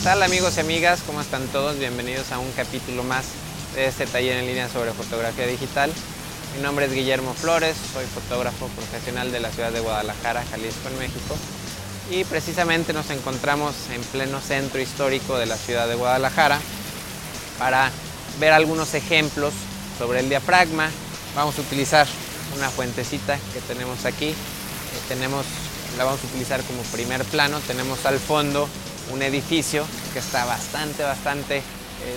¿Qué tal amigos y amigas? ¿Cómo están todos? Bienvenidos a un capítulo más de este taller en línea sobre fotografía digital. Mi nombre es Guillermo Flores, soy fotógrafo profesional de la ciudad de Guadalajara, Jalisco, en México. Y precisamente nos encontramos en pleno centro histórico de la ciudad de Guadalajara para ver algunos ejemplos sobre el diafragma. Vamos a utilizar una fuentecita que tenemos aquí. Eh, tenemos, la vamos a utilizar como primer plano. Tenemos al fondo un edificio que está bastante, bastante eh,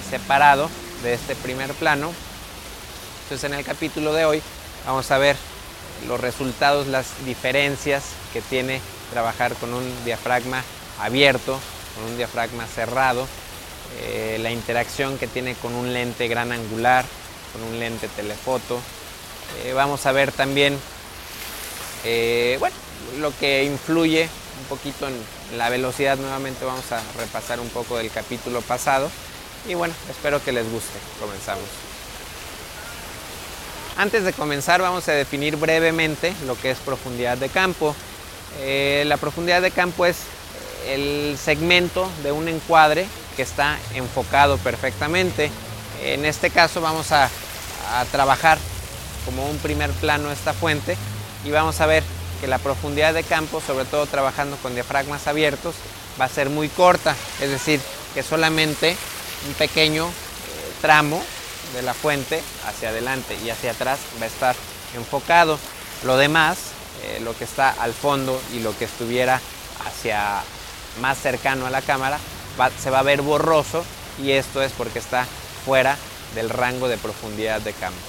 separado de este primer plano. Entonces en el capítulo de hoy vamos a ver los resultados, las diferencias que tiene trabajar con un diafragma abierto, con un diafragma cerrado, eh, la interacción que tiene con un lente gran angular, con un lente telefoto. Eh, vamos a ver también bueno, lo que influye un poquito en la velocidad nuevamente vamos a repasar un poco del capítulo pasado y bueno, espero que les guste. Comenzamos. Antes de comenzar vamos a definir brevemente lo que es profundidad de campo. Eh, la profundidad de campo es el segmento de un encuadre que está enfocado perfectamente. En este caso vamos a, a trabajar como un primer plano esta fuente y vamos a ver que la profundidad de campo, sobre todo trabajando con diafragmas abiertos, va a ser muy corta, es decir, que solamente un pequeño eh, tramo de la fuente hacia adelante y hacia atrás va a estar enfocado. Lo demás, eh, lo que está al fondo y lo que estuviera hacia más cercano a la cámara, se va a ver borroso y esto es porque está fuera del rango de profundidad de campo.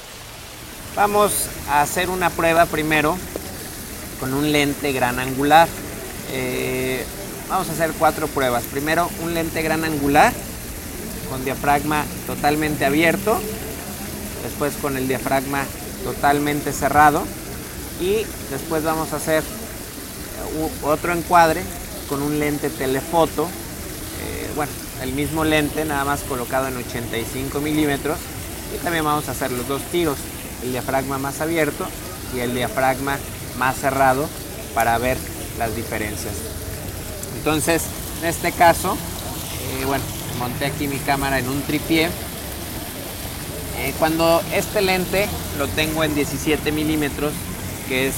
Vamos a hacer una prueba primero con un lente gran angular. Eh, vamos a hacer cuatro pruebas. Primero un lente gran angular con diafragma totalmente abierto. Después con el diafragma totalmente cerrado. Y después vamos a hacer otro encuadre con un lente telefoto. Eh, bueno, el mismo lente, nada más colocado en 85 milímetros. Y también vamos a hacer los dos tiros, el diafragma más abierto y el diafragma más cerrado para ver las diferencias. Entonces, en este caso, eh, bueno, monté aquí mi cámara en un tripié. Eh, cuando este lente lo tengo en 17 milímetros, que es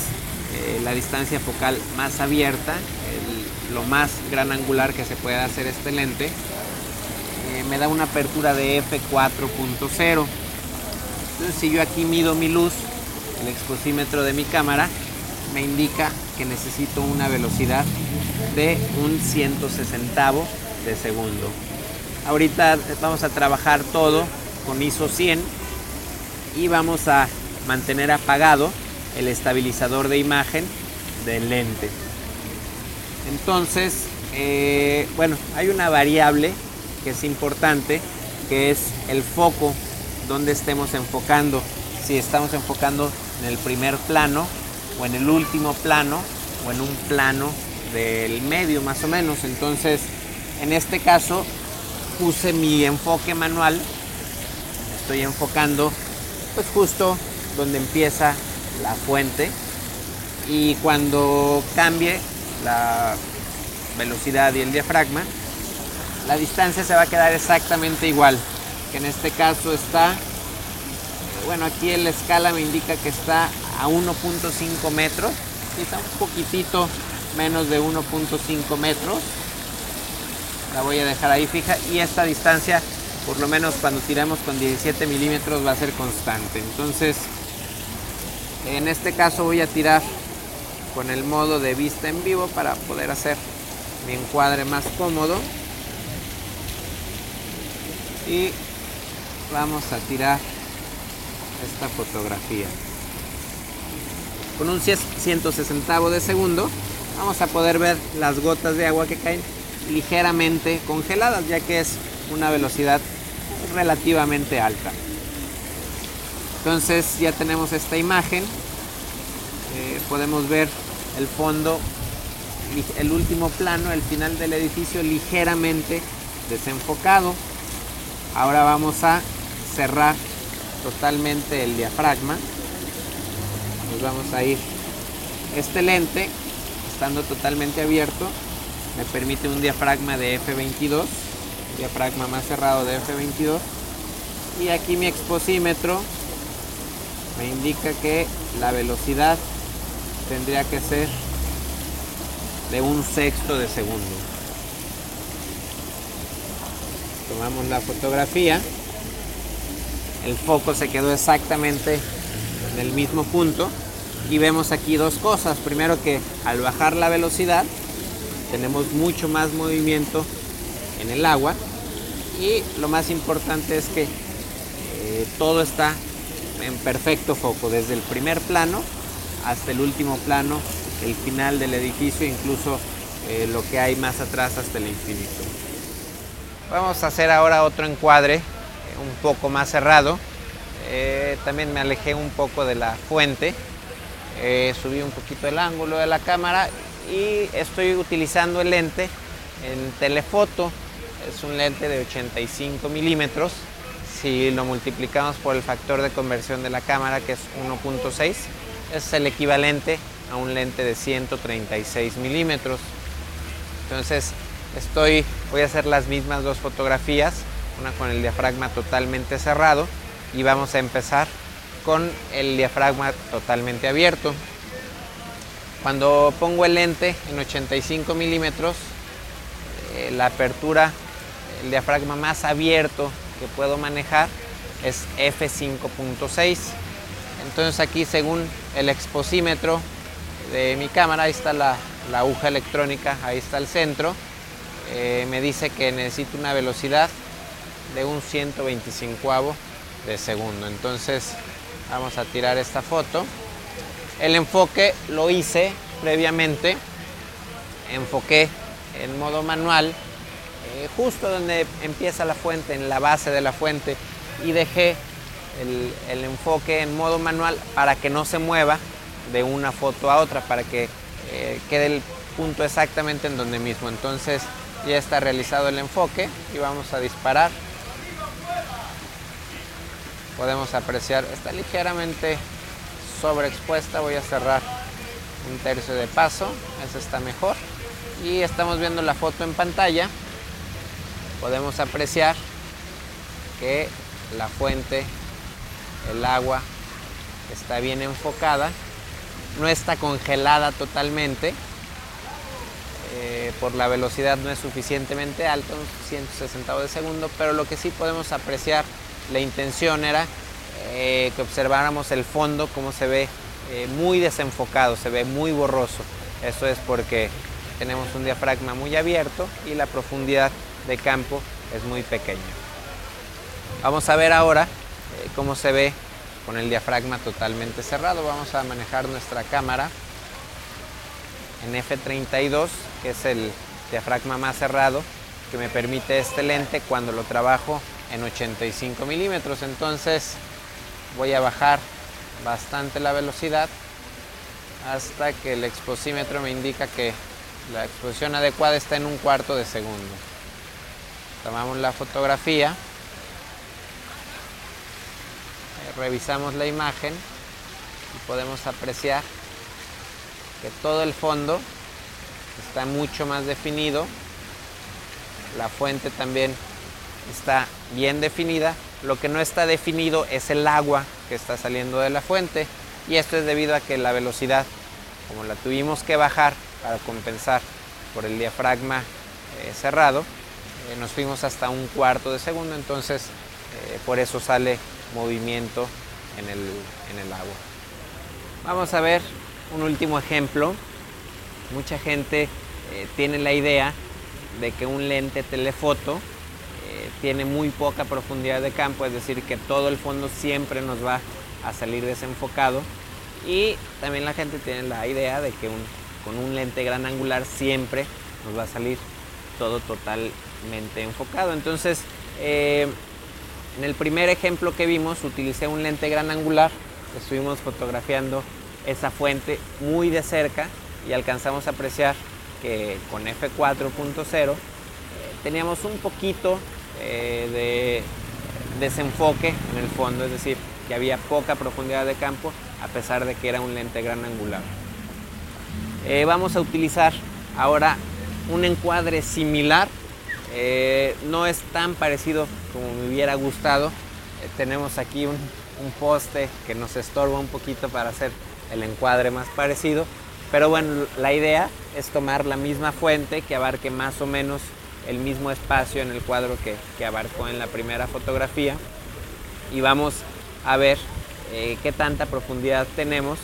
eh, la distancia focal más abierta, lo más gran angular que se puede hacer este lente, me da una apertura de f4.0. Entonces, si yo aquí mido mi luz, el exposímetro de mi cámara, me indica que necesito una velocidad de un 160 de segundo. Ahorita vamos a trabajar todo con ISO 100 y vamos a mantener apagado el estabilizador de imagen del lente. Entonces, eh, bueno, hay una variable que es importante, que es el foco donde estemos enfocando. Si estamos enfocando en el primer plano o en el último plano o en un plano del medio más o menos. Entonces, en este caso puse mi enfoque manual. Estoy enfocando pues justo donde empieza la fuente y cuando cambie la velocidad y el diafragma, la distancia se va a quedar exactamente igual, que en este caso está, bueno, aquí la escala me indica que está a 1.5 metros, quizá un poquitito menos de 1.5 metros. La voy a dejar ahí fija y esta distancia, por lo menos cuando tiramos con 17 milímetros, va a ser constante. Entonces, en este caso voy a tirar con el modo de vista en vivo para poder hacer mi encuadre más cómodo. Y vamos a tirar esta fotografía con un 160 de segundo vamos a poder ver las gotas de agua que caen ligeramente congeladas ya que es una velocidad relativamente alta. Entonces ya tenemos esta imagen. Eh, podemos ver el fondo el último plano el final del edificio ligeramente desenfocado. Ahora vamos a cerrar totalmente el diafragma vamos a ir. Este lente, estando totalmente abierto, me permite un diafragma de F22 diafragma más cerrado de F22 y aquí mi exposímetro me indica que la velocidad tendría que ser de un sexto de segundo. Tomamos la fotografía, el foco se quedó exactamente en el mismo punto y vemos aquí dos cosas. Primero que al bajar la velocidad tenemos mucho más movimiento en el agua y lo más importante es que eh, todo está en perfecto foco, desde el primer plano hasta el último plano, el final del edificio, incluso eh, lo que hay más atrás hasta el infinito. Vamos a hacer ahora otro encuadre eh, un poco más cerrado. también me alejé un poco de la fuente, subí un poquito el ángulo de la cámara y estoy utilizando el lente en telefoto. Es un lente de 85 milímetros. Si lo multiplicamos por el factor de conversión de la cámara, que es 1.6, es el equivalente a un lente de 136 milímetros. Entonces, estoy, voy a hacer las mismas dos fotografías, una con el diafragma totalmente cerrado y vamos a empezar con el diafragma totalmente abierto. Cuando pongo el lente en 85 milímetros, eh, la apertura, el diafragma más abierto que puedo manejar es F5.6. Entonces aquí según el exposímetro de mi cámara, ahí está la, aguja electrónica, ahí está el centro, eh, me dice que necesito una velocidad de un 125 de segundo. Entonces vamos a tirar esta foto. El enfoque lo hice previamente, enfoqué en modo manual, eh, justo donde empieza la fuente, en la base de la fuente, y dejé el, enfoque en modo manual para que no se mueva de una foto a otra, para que eh, quede el punto exactamente en donde mismo. Entonces ya está realizado el enfoque y vamos a disparar. Podemos apreciar, está ligeramente sobreexpuesta, voy a cerrar un tercio de paso, eso está mejor. Y estamos viendo la foto en pantalla, podemos apreciar que la fuente, el agua, está bien enfocada, no está congelada totalmente, eh, por la velocidad no es suficientemente alto, 160 de segundo, pero lo que sí podemos apreciar, la intención era eh, que observáramos el fondo, cómo se ve eh, muy desenfocado, se ve muy borroso. Eso es porque tenemos un diafragma muy abierto y la profundidad de campo es muy pequeña. Vamos a ver ahora eh, cómo se ve con el diafragma totalmente cerrado. Vamos a manejar nuestra cámara en F32, que es el diafragma más cerrado que me permite este lente cuando lo trabajo en 85 milímetros. Entonces voy a bajar bastante la velocidad hasta que el exposímetro me indica que la exposición adecuada está en un cuarto de segundo. Tomamos la fotografía, revisamos la imagen y podemos apreciar que todo el fondo está mucho más definido, la fuente también está bien definida lo que no está definido es el agua que está saliendo de la fuente y esto es debido a que la velocidad, como la tuvimos que bajar para compensar por el diafragma eh, cerrado, eh, nos fuimos hasta un cuarto de segundo, entonces eh, por eso sale movimiento en el, en el agua. Vamos a ver un último ejemplo. Mucha gente tiene la idea de que un lente telefoto tiene muy poca profundidad de campo, es decir, que todo el fondo siempre nos va a salir desenfocado. Y también la gente tiene la idea de que con un lente gran angular siempre nos va a salir todo totalmente enfocado. Entonces, eh, en el primer ejemplo que vimos, utilicé un lente gran angular, estuvimos fotografiando esa fuente muy de cerca y alcanzamos a apreciar que con f4.0 eh, teníamos un poquito eh, de desenfoque en el fondo, es decir, que había poca profundidad de campo a pesar de que era un lente gran angular. Eh, vamos a utilizar ahora un encuadre similar Eh, no es tan parecido como me hubiera gustado. Tenemos aquí un, un poste que nos estorba un poquito para hacer el encuadre más parecido. Pero bueno, la idea es tomar la misma fuente que abarque más o menos el mismo espacio en el cuadro que, abarcó en la primera fotografía. Y vamos a ver eh, qué tanta profundidad tenemos eh,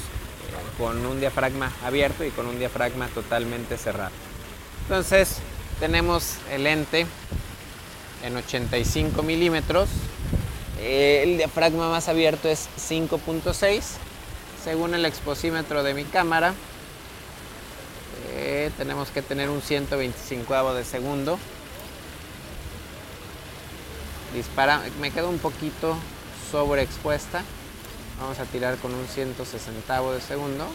con un diafragma abierto y con un diafragma totalmente cerrado. Entonces tenemos el lente en 85 milímetros. Eh, el diafragma más abierto es 5.6 según el exposímetro de mi cámara. Tenemos que tener un 125 de segundo. Dispara, me quedo un poquito sobreexpuesta. Vamos a tirar con un 160 de segundo.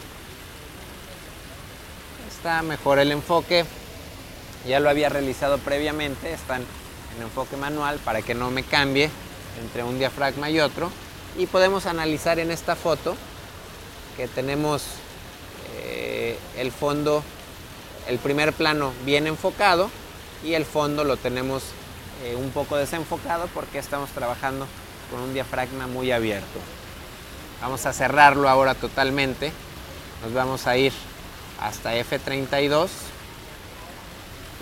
Está mejor el enfoque. Ya lo había realizado previamente. Están en enfoque manual para que no me cambie entre un diafragma y otro. Y podemos analizar en esta foto que tenemos eh, el fondo, el primer plano bien enfocado y el fondo lo tenemos eh, un poco desenfocado porque estamos trabajando con un diafragma muy abierto. Vamos a cerrarlo ahora totalmente. Nos vamos a ir hasta F32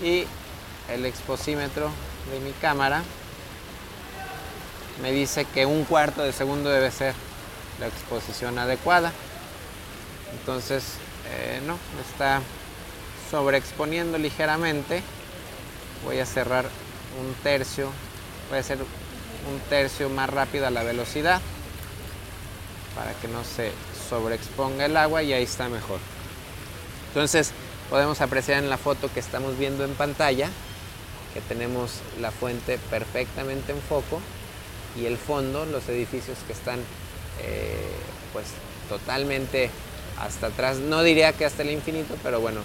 y el exposímetro de mi cámara me dice que un cuarto de segundo debe ser la exposición adecuada. Entonces, eh, no, está sobreexponiendo ligeramente. Voy a cerrar un tercio, voy a hacer un tercio más rápida la velocidad para que no se sobreexponga el agua y ahí está mejor. Entonces podemos apreciar en la foto que estamos viendo en pantalla que tenemos la fuente perfectamente en foco y el fondo, los edificios que están eh, pues totalmente hasta atrás, no diría que hasta el infinito, pero bueno,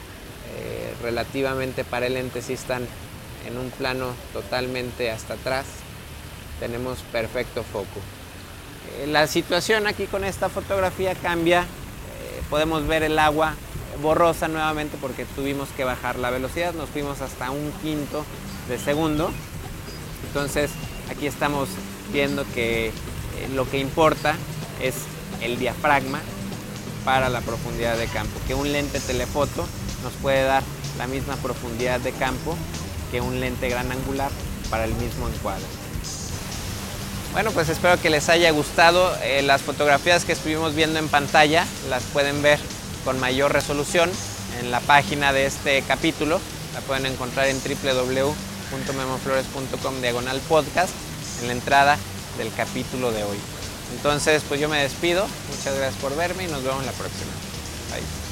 relativamente para el lente sí están en un plano totalmente hasta atrás, tenemos perfecto foco. Eh, la situación aquí con esta fotografía cambia, eh, podemos ver el agua borrosa nuevamente porque tuvimos que bajar la velocidad, nos fuimos hasta un quinto de segundo, entonces aquí estamos viendo que eh, lo que importa es el diafragma para la profundidad de campo, que un lente telefoto nos puede dar la misma profundidad de campo que un lente gran angular para el mismo encuadre. Bueno, pues espero que les haya gustado. Eh, las fotografías que estuvimos viendo en pantalla las pueden ver con mayor resolución en la página de este capítulo. La pueden encontrar en www.memoflores.com diagonal podcast en la entrada del capítulo de hoy. Entonces, pues yo me despido. Muchas gracias por verme y nos vemos la próxima. Bye.